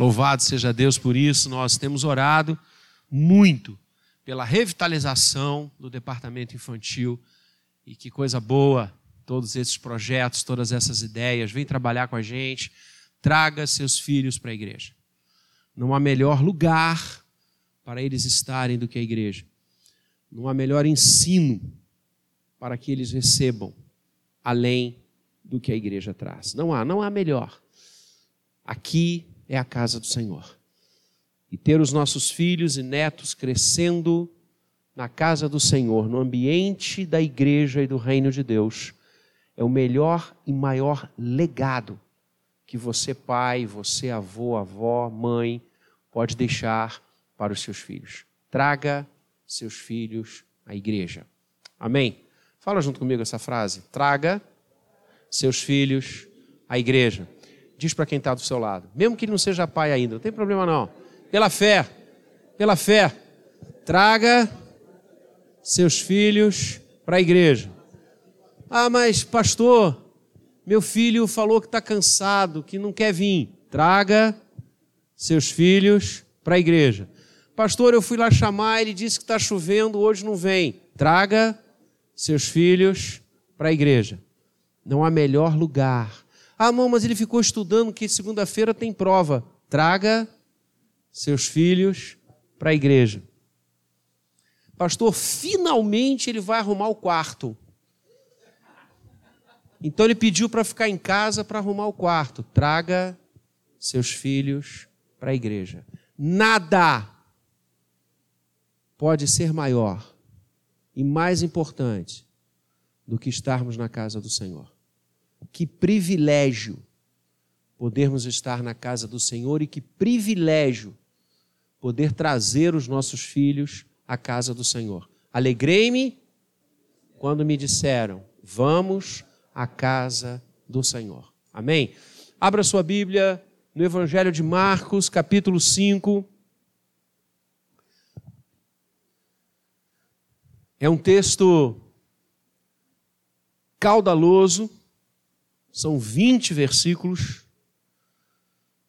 Louvado seja Deus por isso. Nós temos orado muito pela revitalização do departamento infantil. E que coisa boa, todos esses projetos, todas essas ideias. Vem trabalhar com a gente. Traga seus filhos para a igreja. Não há melhor lugar para eles estarem do que a igreja. Não há melhor ensino para que eles recebam além do que a igreja traz. Não há, não há melhor. Aqui é a casa do Senhor. E ter os nossos filhos e netos crescendo na casa do Senhor, no ambiente da igreja e do reino de Deus, é o melhor e maior legado que você, pai, você, avô, avó, mãe, pode deixar para os seus filhos. Traga seus filhos à igreja. Amém? Fala junto comigo essa frase. Traga seus filhos à igreja. Diz para quem está do seu lado. Mesmo que ele não seja pai ainda, não tem problema não. Pela fé, pela fé, traga seus filhos para a igreja. Ah, mas pastor, meu filho falou que está cansado, que não quer vir. Traga seus filhos para a igreja. Pastor, eu fui lá chamar, ele disse que está chovendo, hoje não vem. Traga seus filhos para a igreja. Não há melhor lugar. Ah, mão, mas ele ficou estudando que segunda-feira tem prova. Traga seus filhos para a igreja. Pastor, finalmente ele vai arrumar o quarto. Então ele pediu para ficar em casa para arrumar o quarto. Traga seus filhos para a igreja. Nada pode ser maior e mais importante do que estarmos na casa do Senhor. Que privilégio podermos estar na casa do Senhor e que privilégio poder trazer os nossos filhos à casa do Senhor. Alegrei-me quando me disseram: Vamos à casa do Senhor. Amém? Abra sua Bíblia no Evangelho de Marcos, capítulo 5. É um texto caudaloso, são 20 versículos,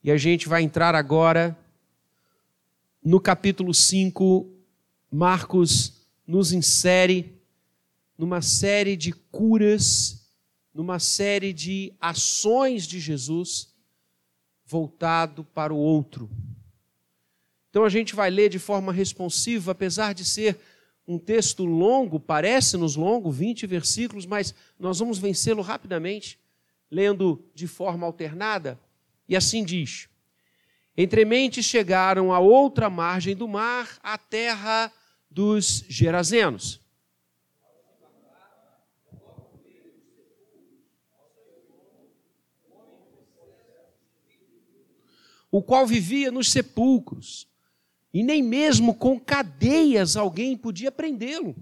e a gente vai entrar agora no capítulo 5. Marcos nos insere numa série de curas, numa série de ações de Jesus voltado para o outro. Então a gente vai ler de forma responsiva, apesar de ser um texto longo, parece-nos longo, 20 versículos, mas nós vamos vencê-lo rapidamente, lendo de forma alternada. E assim diz: Entre mentes chegaram a outra margem do mar, a terra dos Gerazenos. O qual vivia nos sepulcros e nem mesmo com cadeias alguém podia prendê-lo.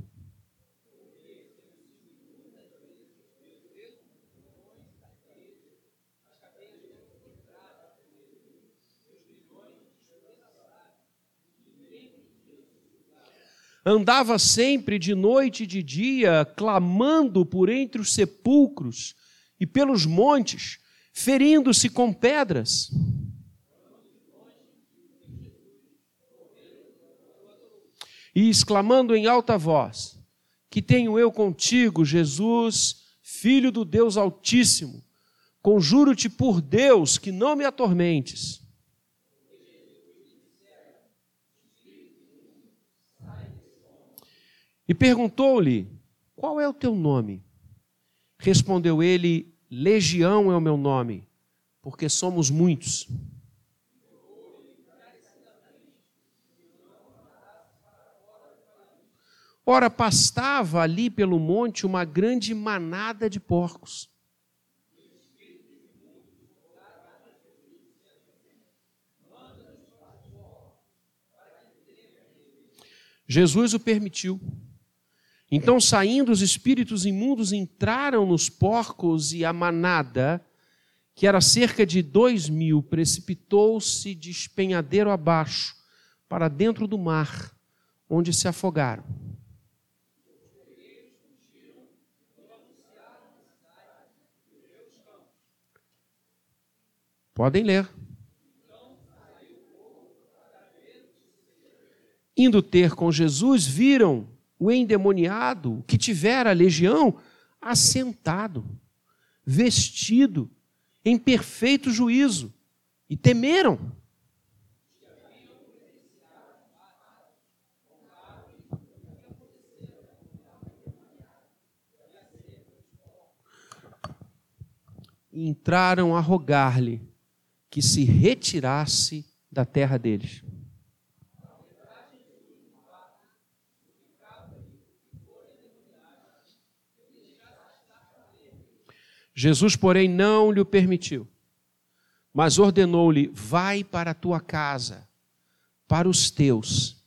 Andava sempre de noite e de dia, clamando por entre os sepulcros e pelos montes, ferindo-se com pedras. e exclamando em alta voz: Que tenho eu contigo, Jesus, filho do Deus Altíssimo? Conjuro-te por Deus que não me atormentes. E perguntou-lhe: Qual é o teu nome? Respondeu ele: Legião é o meu nome, porque somos muitos. Ora, pastava ali pelo monte uma grande manada de porcos. Jesus o permitiu. Então, saindo os espíritos imundos, entraram nos porcos e a manada, que era cerca de dois mil, precipitou-se de espenhadeiro abaixo, para dentro do mar, onde se afogaram. Podem ler. Indo ter com Jesus, viram o endemoniado que tivera a legião assentado, vestido, em perfeito juízo, e temeram. E entraram a rogar-lhe que se retirasse da terra deles. Jesus, porém, não lhe permitiu, mas ordenou-lhe: Vai para a tua casa, para os teus,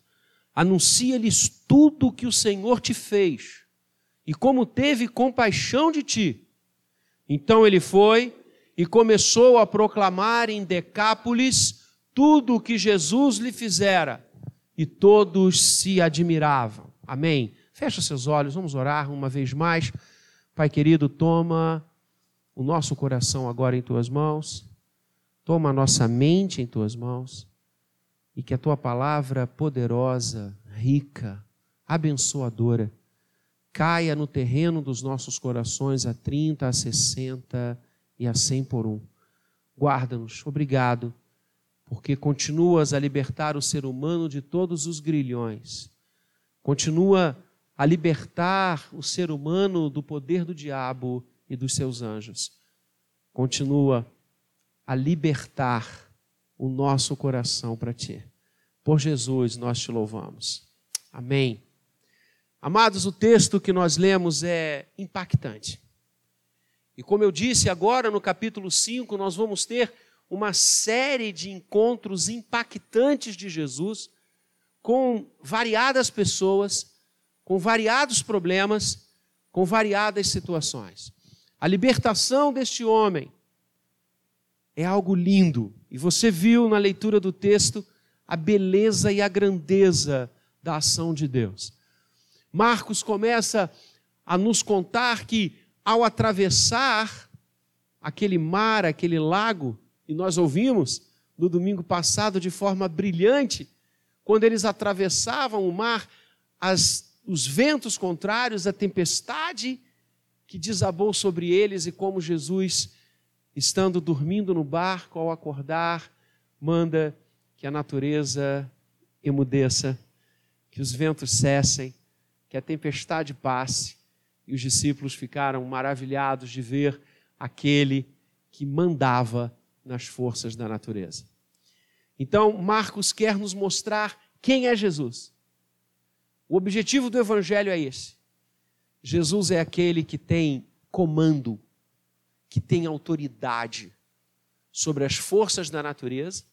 anuncia-lhes tudo o que o Senhor te fez e como teve compaixão de ti. Então ele foi e começou a proclamar em Decápolis tudo o que Jesus lhe fizera, e todos se admiravam. Amém. Fecha seus olhos, vamos orar uma vez mais. Pai querido, toma o nosso coração agora em tuas mãos, toma a nossa mente em tuas mãos. E que a tua palavra poderosa, rica, abençoadora, caia no terreno dos nossos corações a 30, a 60 e a 100 por um. Guarda-nos, obrigado, porque continuas a libertar o ser humano de todos os grilhões, continua a libertar o ser humano do poder do diabo e dos seus anjos. Continua a libertar o nosso coração para ti. Por Jesus nós te louvamos. Amém. Amados, o texto que nós lemos é impactante. E como eu disse agora no capítulo 5, nós vamos ter uma série de encontros impactantes de Jesus com variadas pessoas, com variados problemas, com variadas situações. A libertação deste homem é algo lindo. E você viu na leitura do texto a beleza e a grandeza da ação de Deus. Marcos começa a nos contar que ao atravessar aquele mar, aquele lago, e nós ouvimos no domingo passado de forma brilhante, quando eles atravessavam o mar, as, os ventos contrários, a tempestade que desabou sobre eles e como Jesus, estando dormindo no barco, ao acordar, manda que a natureza emudeça, que os ventos cessem, que a tempestade passe. E os discípulos ficaram maravilhados de ver aquele que mandava nas forças da natureza. Então, Marcos quer nos mostrar quem é Jesus. O objetivo do evangelho é esse: Jesus é aquele que tem comando, que tem autoridade sobre as forças da natureza.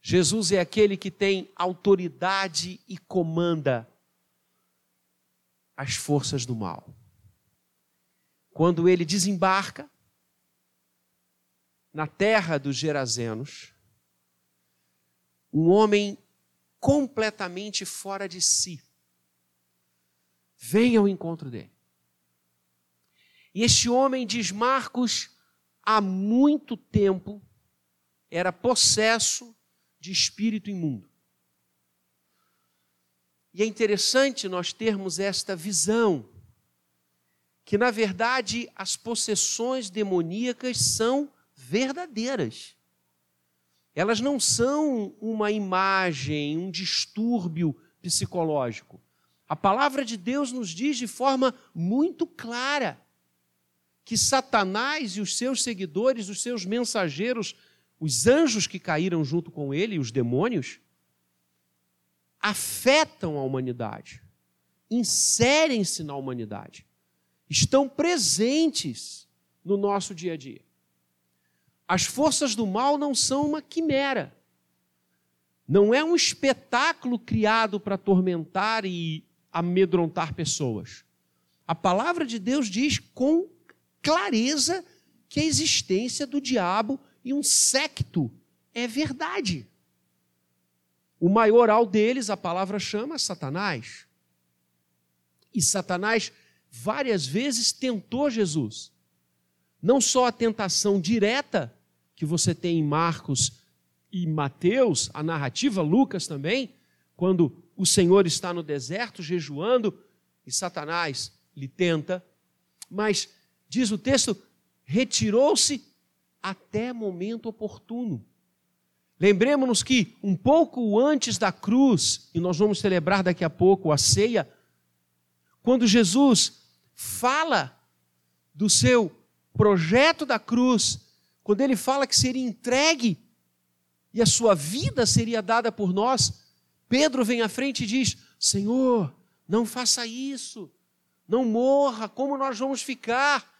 Jesus é aquele que tem autoridade e comanda as forças do mal. Quando ele desembarca na terra dos Gerazenos, um homem completamente fora de si, Venha ao encontro dele. E este homem, diz Marcos, há muito tempo era possesso de espírito imundo. E é interessante nós termos esta visão, que na verdade as possessões demoníacas são verdadeiras. Elas não são uma imagem, um distúrbio psicológico. A palavra de Deus nos diz de forma muito clara que Satanás e os seus seguidores, os seus mensageiros, os anjos que caíram junto com ele, os demônios, afetam a humanidade, inserem-se na humanidade, estão presentes no nosso dia a dia. As forças do mal não são uma quimera, não é um espetáculo criado para atormentar e amedrontar pessoas. A palavra de Deus diz com clareza que a existência do diabo e um secto é verdade. O maioral deles, a palavra chama Satanás. E Satanás várias vezes tentou Jesus. Não só a tentação direta que você tem em Marcos e Mateus, a narrativa Lucas também, quando o Senhor está no deserto jejuando e Satanás lhe tenta, mas, diz o texto, retirou-se até momento oportuno. Lembremos-nos que um pouco antes da cruz, e nós vamos celebrar daqui a pouco a ceia, quando Jesus fala do seu projeto da cruz, quando ele fala que seria entregue e a sua vida seria dada por nós, Pedro vem à frente e diz: Senhor, não faça isso, não morra, como nós vamos ficar?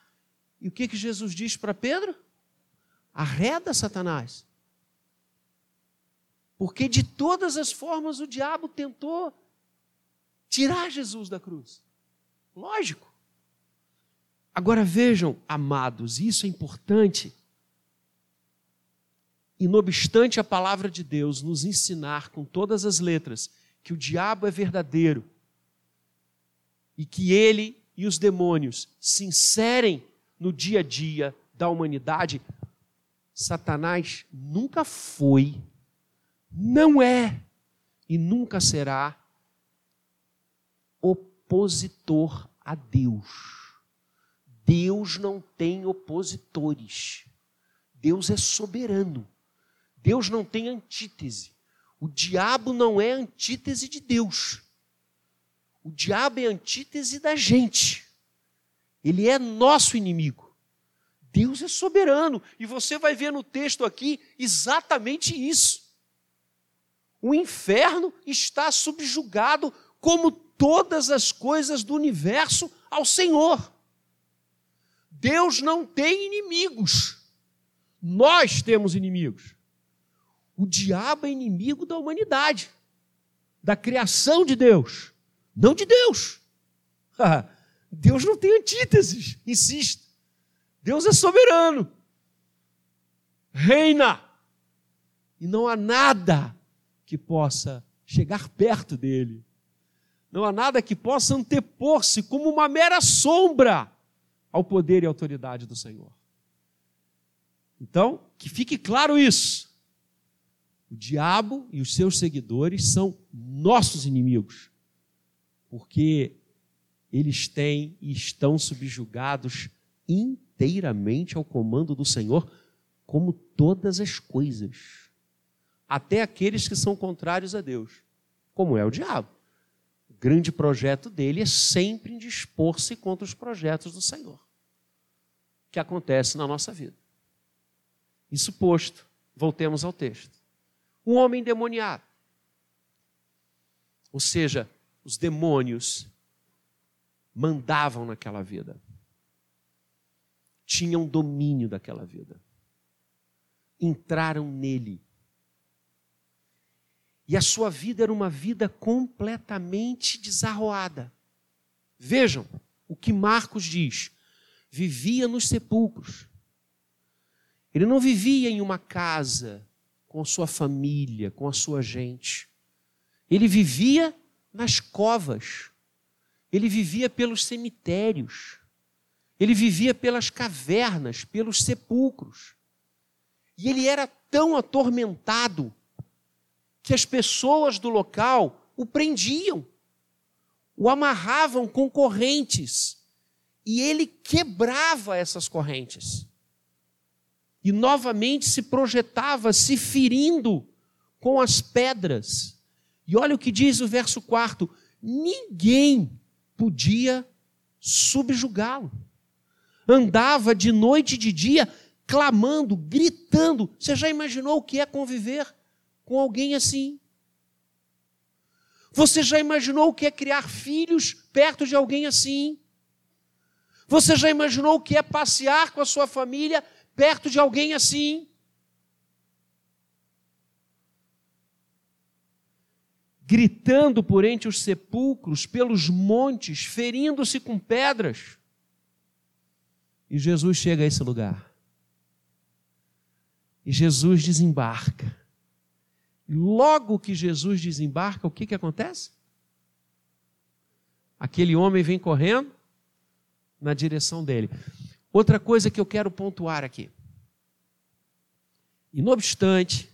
E o que, que Jesus diz para Pedro? Arreda Satanás. Porque de todas as formas o diabo tentou tirar Jesus da cruz. Lógico. Agora vejam, amados, isso é importante. E não obstante a palavra de Deus nos ensinar com todas as letras que o diabo é verdadeiro e que ele e os demônios se inserem no dia a dia da humanidade, Satanás nunca foi, não é e nunca será opositor a Deus. Deus não tem opositores. Deus é soberano. Deus não tem antítese. O diabo não é antítese de Deus. O diabo é antítese da gente. Ele é nosso inimigo. Deus é soberano. E você vai ver no texto aqui exatamente isso. O inferno está subjugado como todas as coisas do universo ao Senhor. Deus não tem inimigos. Nós temos inimigos. O diabo é inimigo da humanidade, da criação de Deus, não de Deus. Deus não tem antíteses, insisto. Deus é soberano, reina, e não há nada que possa chegar perto dele. Não há nada que possa antepor-se como uma mera sombra ao poder e autoridade do Senhor. Então, que fique claro isso. O diabo e os seus seguidores são nossos inimigos, porque eles têm e estão subjugados inteiramente ao comando do Senhor, como todas as coisas, até aqueles que são contrários a Deus, como é o diabo grande projeto dele é sempre indispor-se contra os projetos do Senhor, que acontece na nossa vida. Isso posto, voltemos ao texto. Um homem demoniado. Ou seja, os demônios mandavam naquela vida. Tinham domínio daquela vida. Entraram nele e a sua vida era uma vida completamente desarroada. Vejam o que Marcos diz: vivia nos sepulcros. Ele não vivia em uma casa com sua família, com a sua gente. Ele vivia nas covas. Ele vivia pelos cemitérios. Ele vivia pelas cavernas, pelos sepulcros. E ele era tão atormentado que as pessoas do local o prendiam, o amarravam com correntes, e ele quebrava essas correntes. E novamente se projetava, se ferindo com as pedras. E olha o que diz o verso 4: ninguém podia subjugá-lo. Andava de noite e de dia clamando, gritando. Você já imaginou o que é conviver com alguém assim? Você já imaginou o que é criar filhos perto de alguém assim? Você já imaginou o que é passear com a sua família perto de alguém assim? Gritando por entre os sepulcros, pelos montes, ferindo-se com pedras. E Jesus chega a esse lugar. E Jesus desembarca. Logo que Jesus desembarca, o que, que acontece? Aquele homem vem correndo na direção dele. Outra coisa que eu quero pontuar aqui. E não obstante,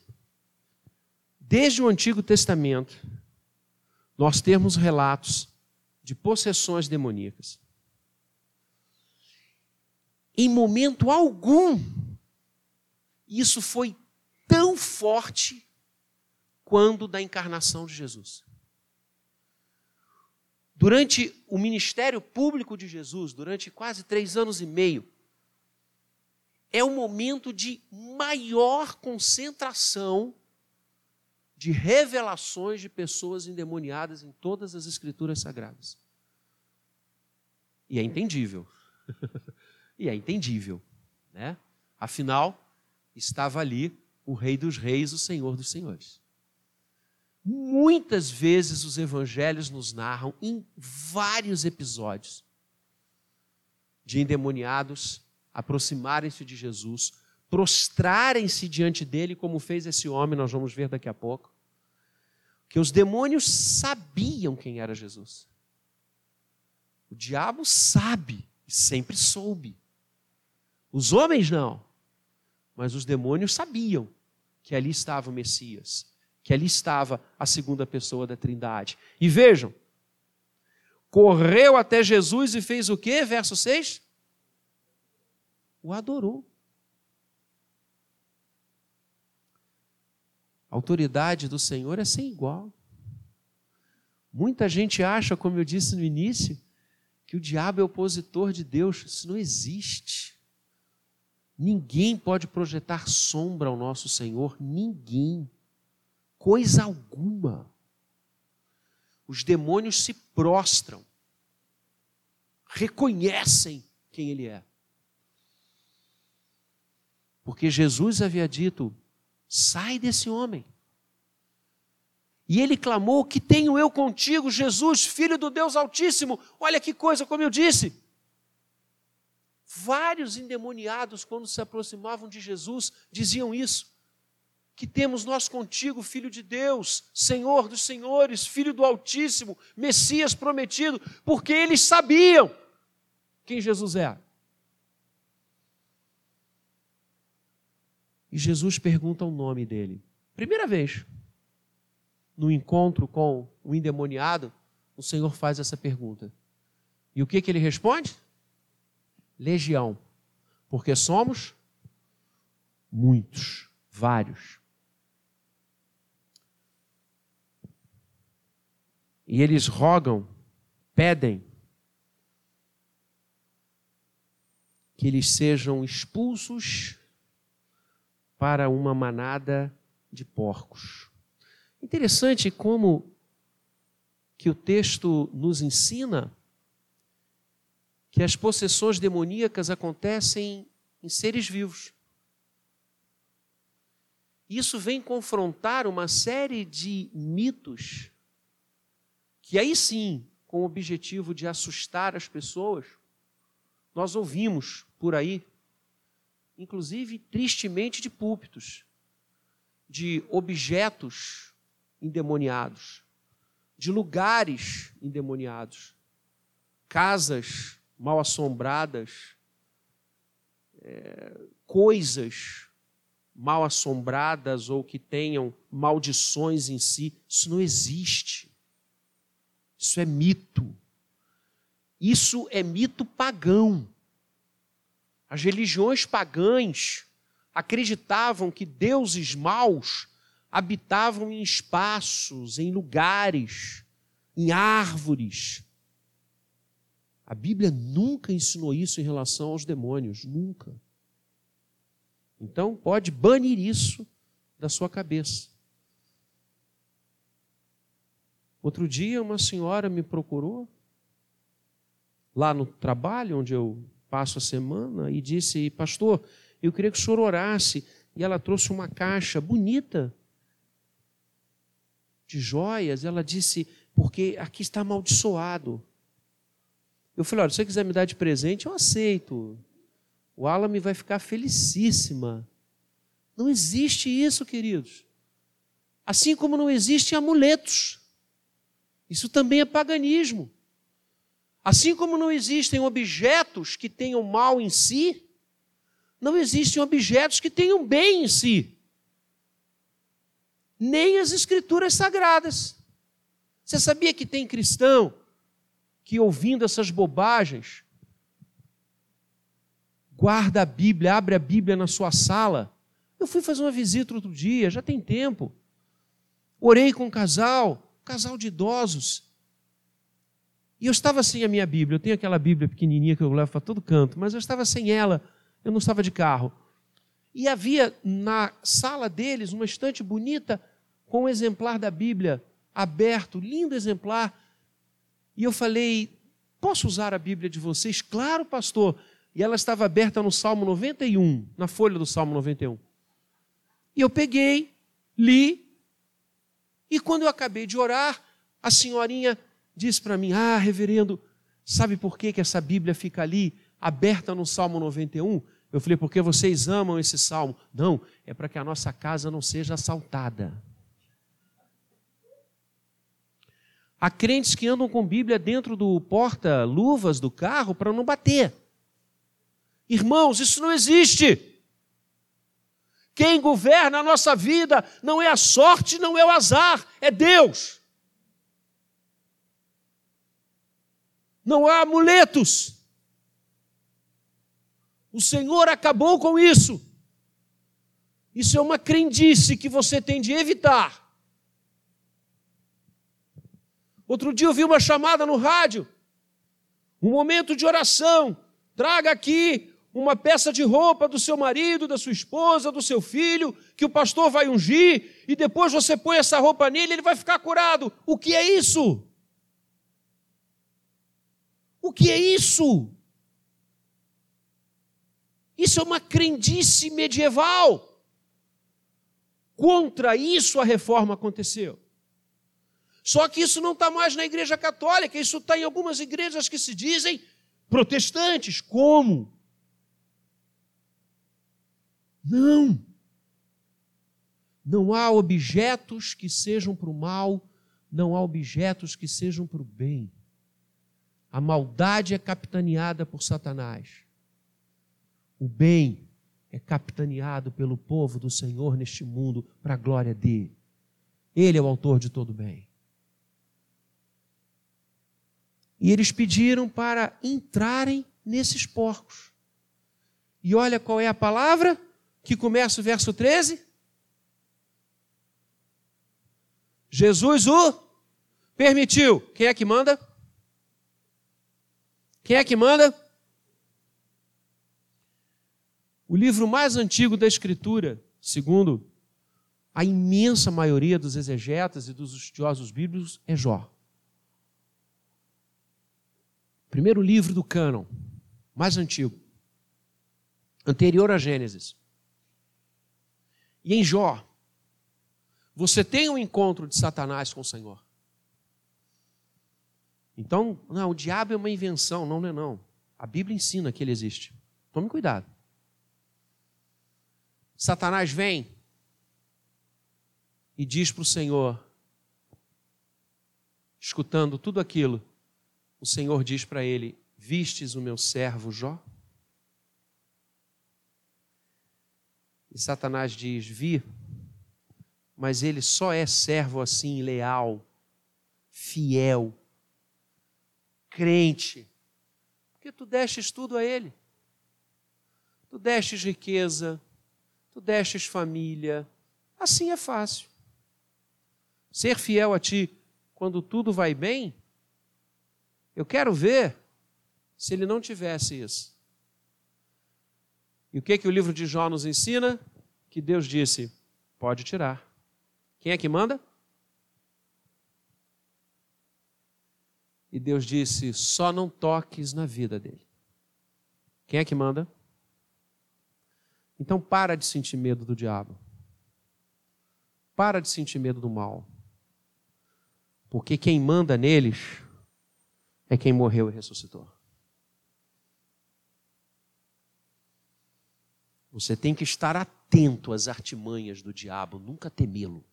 desde o Antigo Testamento, nós termos relatos de possessões demoníacas. Em momento algum, isso foi tão forte quando da encarnação de Jesus. Durante o ministério público de Jesus, durante quase três anos e meio, é o momento de maior concentração de revelações de pessoas endemoniadas em todas as escrituras sagradas. E é entendível. e é entendível, né? Afinal, estava ali o Rei dos Reis, o Senhor dos Senhores. Muitas vezes os evangelhos nos narram em vários episódios de endemoniados aproximarem-se de Jesus, prostrarem-se diante dele, como fez esse homem, nós vamos ver daqui a pouco. Que os demônios sabiam quem era Jesus. O diabo sabe, sempre soube. Os homens não. Mas os demônios sabiam que ali estava o Messias, que ali estava a segunda pessoa da Trindade. E vejam, correu até Jesus e fez o quê? Verso 6 o adorou. A autoridade do Senhor é sem igual. Muita gente acha, como eu disse no início, que o diabo é opositor de Deus. Isso não existe. Ninguém pode projetar sombra ao nosso Senhor, ninguém. Coisa alguma. Os demônios se prostram, reconhecem quem Ele é. Porque Jesus havia dito: sai desse homem. E ele clamou: Que tenho eu contigo, Jesus, filho do Deus Altíssimo? Olha que coisa, como eu disse. Vários endemoniados, quando se aproximavam de Jesus, diziam isso. Que temos nós contigo, filho de Deus, Senhor dos senhores, filho do Altíssimo, Messias prometido, porque eles sabiam quem Jesus era. E Jesus pergunta o nome dele. Primeira vez, no encontro com o endemoniado, o Senhor faz essa pergunta. E o que, que ele responde? Legião. Porque somos muitos, vários. E eles rogam, pedem que eles sejam expulsos para uma manada de porcos. Interessante como que o texto nos ensina que as possessões demoníacas acontecem em seres vivos. Isso vem confrontar uma série de mitos que aí sim, com o objetivo de assustar as pessoas, nós ouvimos por aí inclusive tristemente de púlpitos, de objetos endemoniados, de lugares endemoniados, casas mal assombradas, é, coisas mal assombradas ou que tenham maldições em si. Isso não existe. Isso é mito. Isso é mito pagão. As religiões pagãs acreditavam que deuses maus habitavam em espaços, em lugares, em árvores. A Bíblia nunca ensinou isso em relação aos demônios, nunca. Então, pode banir isso da sua cabeça. Outro dia, uma senhora me procurou, lá no trabalho onde eu passo a semana e disse: Pastor, eu queria que o senhor orasse. E ela trouxe uma caixa bonita de joias. Ela disse: Porque aqui está amaldiçoado. Eu falei: Olha, se você quiser me dar de presente, eu aceito. O Alame vai ficar felicíssima. Não existe isso, queridos. Assim como não existem amuletos. Isso também é paganismo. Assim como não existem objetos que tenham mal em si, não existem objetos que tenham bem em si. Nem as escrituras sagradas. Você sabia que tem cristão que, ouvindo essas bobagens, guarda a Bíblia, abre a Bíblia na sua sala? Eu fui fazer uma visita outro dia, já tem tempo. Orei com um casal, um casal de idosos. E eu estava sem a minha Bíblia. Eu tenho aquela Bíblia pequenininha que eu levo para todo canto, mas eu estava sem ela. Eu não estava de carro. E havia na sala deles uma estante bonita com um exemplar da Bíblia aberto, lindo exemplar. E eu falei: Posso usar a Bíblia de vocês? Claro, pastor. E ela estava aberta no Salmo 91, na folha do Salmo 91. E eu peguei, li, e quando eu acabei de orar, a senhorinha disse para mim: Ah, reverendo, sabe por que, que essa Bíblia fica ali, aberta no Salmo 91? Eu falei, porque vocês amam esse salmo. Não, é para que a nossa casa não seja assaltada. Há crentes que andam com Bíblia dentro do porta-luvas do carro para não bater. Irmãos, isso não existe. Quem governa a nossa vida não é a sorte, não é o azar, é Deus. Não há amuletos. O Senhor acabou com isso. Isso é uma crendice que você tem de evitar. Outro dia eu vi uma chamada no rádio, um momento de oração. Traga aqui uma peça de roupa do seu marido, da sua esposa, do seu filho, que o pastor vai ungir, e depois você põe essa roupa nele, ele vai ficar curado. O que é isso? O que é isso? Isso é uma crendice medieval. Contra isso a reforma aconteceu. Só que isso não está mais na igreja católica, isso está em algumas igrejas que se dizem protestantes. Como? Não. Não há objetos que sejam para o mal, não há objetos que sejam para o bem. A maldade é capitaneada por Satanás. O bem é capitaneado pelo povo do Senhor neste mundo para a glória dele. Ele é o autor de todo bem. E eles pediram para entrarem nesses porcos. E olha qual é a palavra que começa o verso 13. Jesus o permitiu. Quem é que manda? Quem é que manda? O livro mais antigo da Escritura, segundo a imensa maioria dos exegetas e dos estudiosos bíblicos, é Jó. Primeiro livro do cânon, mais antigo, anterior a Gênesis. E em Jó, você tem um encontro de Satanás com o Senhor. Então, não, o diabo é uma invenção, não, não é não. A Bíblia ensina que ele existe. Tome cuidado. Satanás vem e diz para o Senhor, escutando tudo aquilo, o Senhor diz para ele: Vistes o meu servo Jó? E Satanás diz: Vi, mas ele só é servo assim, leal, fiel, crente, porque tu destes tudo a ele. Tu destes riqueza, tu destes família. Assim é fácil. Ser fiel a ti quando tudo vai bem, eu quero ver se ele não tivesse isso. E o que que o livro de Jó nos ensina? Que Deus disse: pode tirar. Quem é que manda? E Deus disse: só não toques na vida dele. Quem é que manda? Então para de sentir medo do diabo. Para de sentir medo do mal. Porque quem manda neles é quem morreu e ressuscitou. Você tem que estar atento às artimanhas do diabo, nunca temê-lo.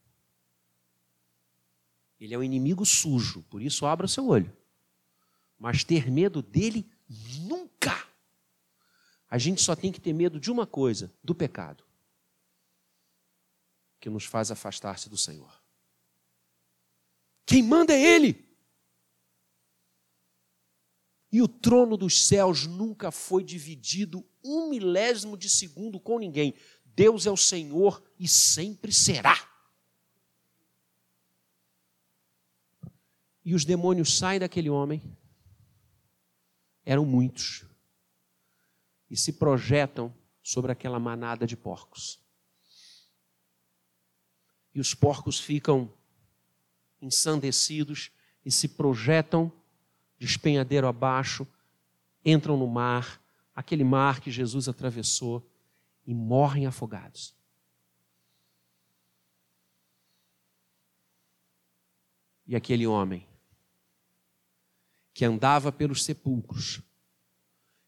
Ele é um inimigo sujo, por isso abra seu olho. Mas ter medo dele, nunca. A gente só tem que ter medo de uma coisa: do pecado, que nos faz afastar-se do Senhor. Quem manda é Ele. E o trono dos céus nunca foi dividido um milésimo de segundo com ninguém. Deus é o Senhor e sempre será. E os demônios saem daquele homem, eram muitos, e se projetam sobre aquela manada de porcos. E os porcos ficam ensandecidos e se projetam despenhadeiro abaixo, entram no mar, aquele mar que Jesus atravessou, e morrem afogados. E aquele homem que andava pelos sepulcros,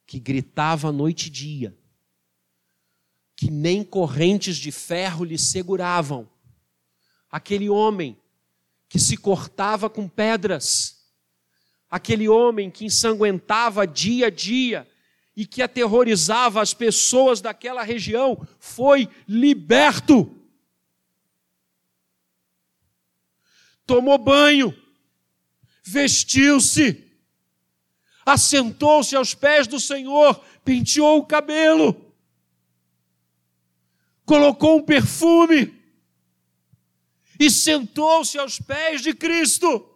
que gritava noite e dia, que nem correntes de ferro lhe seguravam, aquele homem que se cortava com pedras, aquele homem que ensanguentava dia a dia e que aterrorizava as pessoas daquela região, foi liberto. Tomou banho, vestiu-se, assentou-se aos pés do Senhor, penteou o cabelo, colocou um perfume e sentou-se aos pés de Cristo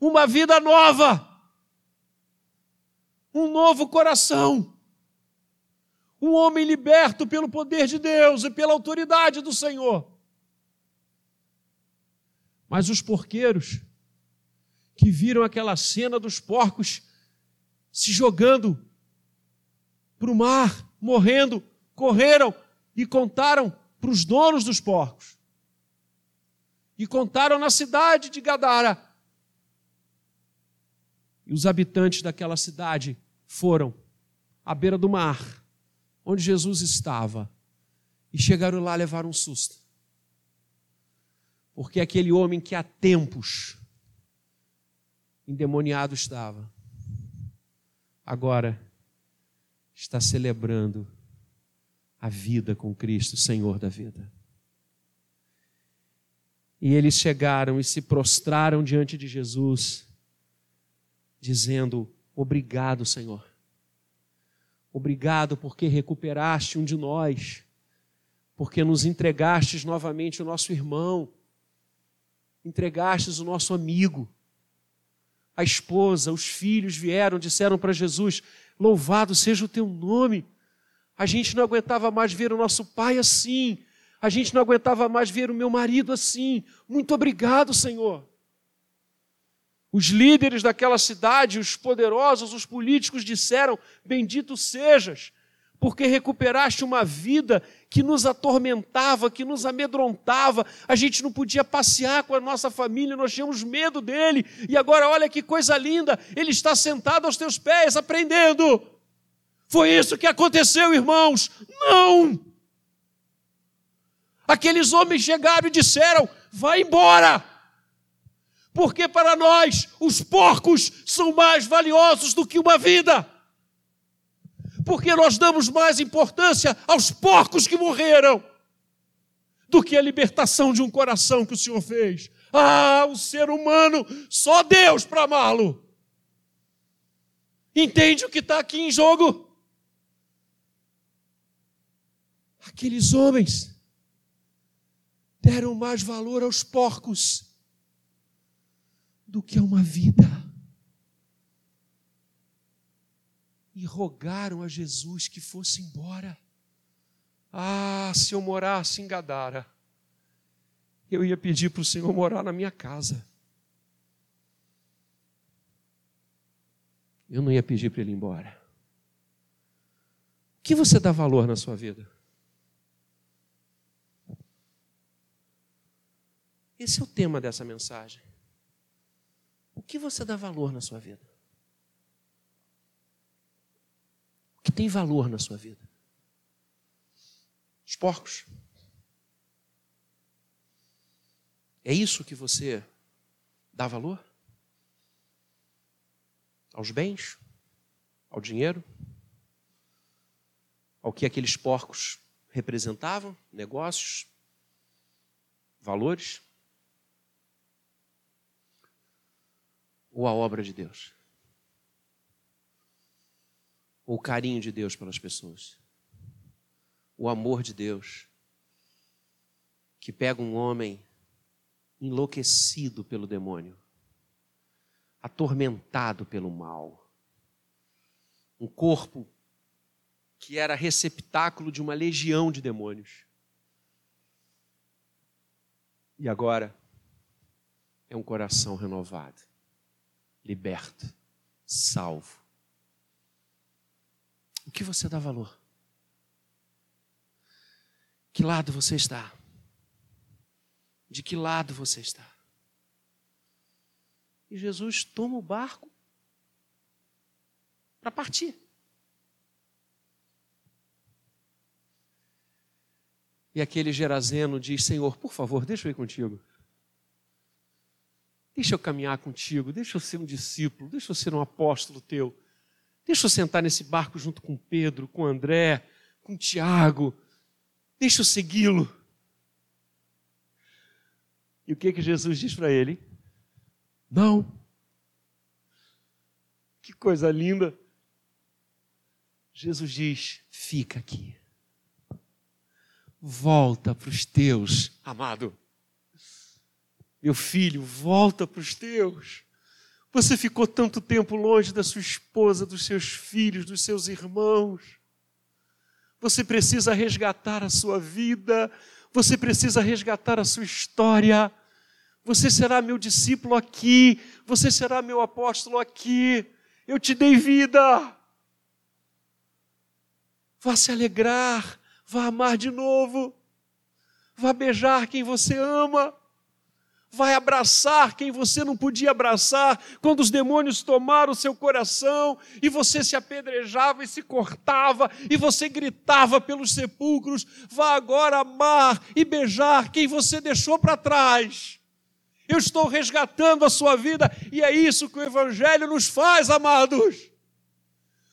uma vida nova, um novo coração, um homem liberto pelo poder de Deus e pela autoridade do Senhor. Mas os porqueiros, que viram aquela cena dos porcos se jogando para o mar, morrendo, correram e contaram para os donos dos porcos. E contaram na cidade de Gadara e os habitantes daquela cidade foram à beira do mar, onde Jesus estava, e chegaram lá a levar um susto. Porque aquele homem que há tempos endemoniado estava, agora está celebrando a vida com Cristo, Senhor da vida. E eles chegaram e se prostraram diante de Jesus dizendo: Obrigado, Senhor. Obrigado porque recuperaste um de nós, porque nos entregastes novamente o nosso irmão, entregastes o nosso amigo. A esposa, os filhos vieram, disseram para Jesus: Louvado seja o teu nome. A gente não aguentava mais ver o nosso pai assim. A gente não aguentava mais ver o meu marido assim. Muito obrigado, Senhor. Os líderes daquela cidade, os poderosos, os políticos disseram: Bendito sejas, porque recuperaste uma vida que nos atormentava, que nos amedrontava. A gente não podia passear com a nossa família, nós tínhamos medo dele. E agora, olha que coisa linda, ele está sentado aos teus pés, aprendendo. Foi isso que aconteceu, irmãos? Não! Aqueles homens chegaram e disseram: Vai embora! porque para nós os porcos são mais valiosos do que uma vida. Porque nós damos mais importância aos porcos que morreram do que a libertação de um coração que o Senhor fez. Ah, o ser humano, só Deus para amá-lo. Entende o que está aqui em jogo? Aqueles homens deram mais valor aos porcos do que a uma vida. E rogaram a Jesus que fosse embora. Ah, se eu morasse em Gadara, eu ia pedir para o Senhor morar na minha casa. Eu não ia pedir para ele ir embora. O que você dá valor na sua vida? Esse é o tema dessa mensagem. O que você dá valor na sua vida? que tem valor na sua vida? Os porcos. É isso que você dá valor? Aos bens? Ao dinheiro? Ao que aqueles porcos representavam? Negócios? Valores? Ou a obra de Deus? O carinho de Deus pelas pessoas? O amor de Deus que pega um homem enlouquecido pelo demônio, atormentado pelo mal, um corpo que era receptáculo de uma legião de demônios. E agora é um coração renovado, liberto, salvo. O que você dá valor? Que lado você está? De que lado você está? E Jesus toma o barco para partir. E aquele Gerazeno diz: Senhor, por favor, deixa eu ir contigo. Deixa eu caminhar contigo, deixa eu ser um discípulo, deixa eu ser um apóstolo teu. Deixa eu sentar nesse barco junto com Pedro, com André, com Tiago. Deixa eu segui-lo. E o que que Jesus diz para ele? Não. Que coisa linda. Jesus diz: fica aqui volta para os teus, amado. Meu filho, volta para os teus. Você ficou tanto tempo longe da sua esposa, dos seus filhos, dos seus irmãos. Você precisa resgatar a sua vida, você precisa resgatar a sua história. Você será meu discípulo aqui, você será meu apóstolo aqui. Eu te dei vida. Vá se alegrar, Vá amar de novo. Vá beijar quem você ama. Vai abraçar quem você não podia abraçar quando os demônios tomaram seu coração e você se apedrejava e se cortava e você gritava pelos sepulcros. Vá agora amar e beijar quem você deixou para trás. Eu estou resgatando a sua vida e é isso que o Evangelho nos faz, amados.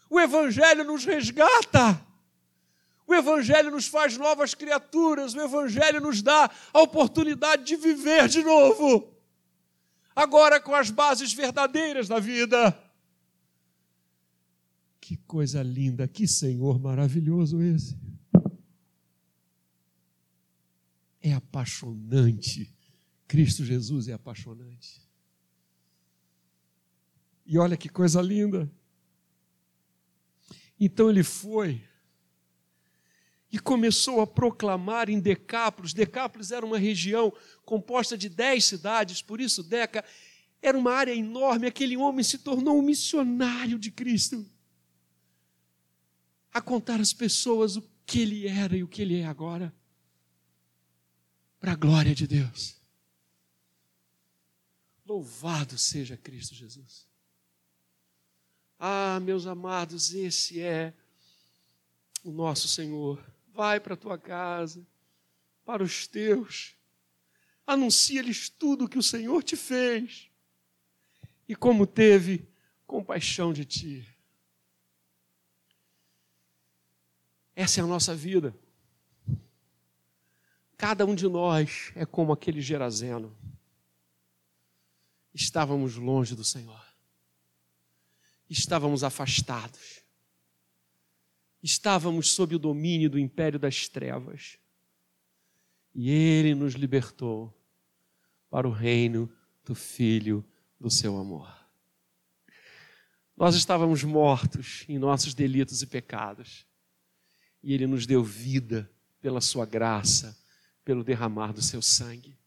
O Evangelho nos resgata. O Evangelho nos faz novas criaturas, o Evangelho nos dá a oportunidade de viver de novo, agora com as bases verdadeiras da vida. Que coisa linda, que Senhor maravilhoso esse. É apaixonante. Cristo Jesus é apaixonante. E olha que coisa linda. Então ele foi e começou a proclamar em Decápolis. Decápolis era uma região composta de dez cidades, por isso Deca era uma área enorme. Aquele homem se tornou um missionário de Cristo. A contar às pessoas o que ele era e o que ele é agora. Para a glória de Deus. Louvado seja Cristo Jesus. Ah, meus amados, esse é o nosso Senhor vai para a tua casa, para os teus, anuncia-lhes tudo o que o Senhor te fez e como teve compaixão de ti. Essa é a nossa vida. Cada um de nós é como aquele Gerazeno. Estávamos longe do Senhor. Estávamos afastados estávamos sob o domínio do império das trevas. E ele nos libertou para o reino do Filho do seu amor. Nós estávamos mortos em nossos delitos e pecados. E ele nos deu vida pela sua graça, pelo derramar do seu sangue.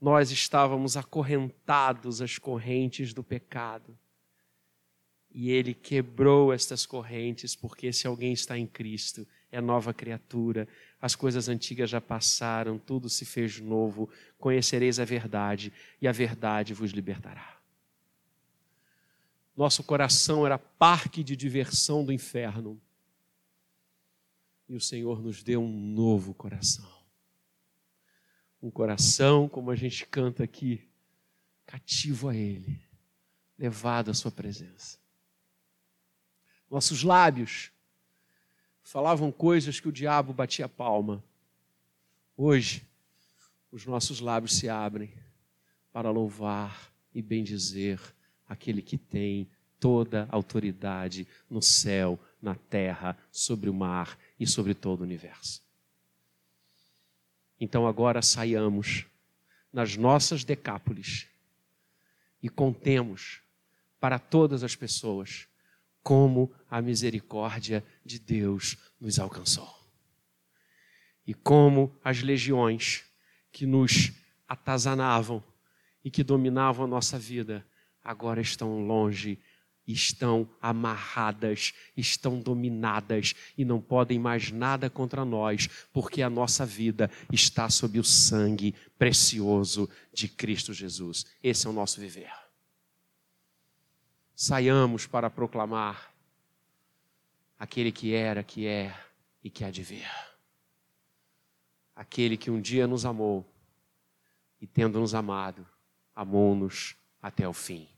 Nós estávamos acorrentados às correntes do pecado e ele quebrou estas correntes, porque se alguém está em Cristo, é nova criatura, as coisas antigas já passaram, tudo se fez novo, conhecereis a verdade, e a verdade vos libertará. Nosso coração era parque de diversão do inferno, e o Senhor nos deu um novo coração. Um coração, como a gente canta aqui, cativo a Ele, levado à Sua presença. Nossos lábios falavam coisas que o diabo batia palma. Hoje, os nossos lábios se abrem para louvar e bendizer aquele que tem toda a autoridade no céu, na terra, sobre o mar e sobre todo o universo. Então agora saiamos nas nossas decápolis e contemos para todas as pessoas como a misericórdia de Deus nos alcançou. E como as legiões que nos atazanavam e que dominavam a nossa vida agora estão longe, estão amarradas, estão dominadas e não podem mais nada contra nós, porque a nossa vida está sob o sangue precioso de Cristo Jesus. Esse é o nosso viver saiamos para proclamar aquele que era, que é e que há de vir. Aquele que um dia nos amou e, tendo nos amado, amou-nos até o fim.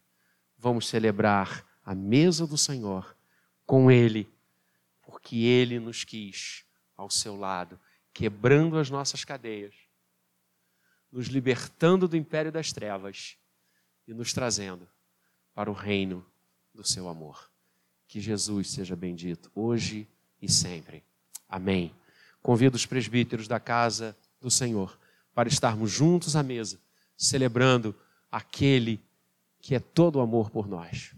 Vamos celebrar a mesa do Senhor com Ele, porque Ele nos quis ao seu lado, quebrando as nossas cadeias, nos libertando do império das trevas e nos trazendo para o reino do seu amor. Que Jesus seja bendito hoje e sempre. Amém. Convido os presbíteros da casa do Senhor para estarmos juntos à mesa, celebrando aquele que é todo amor por nós.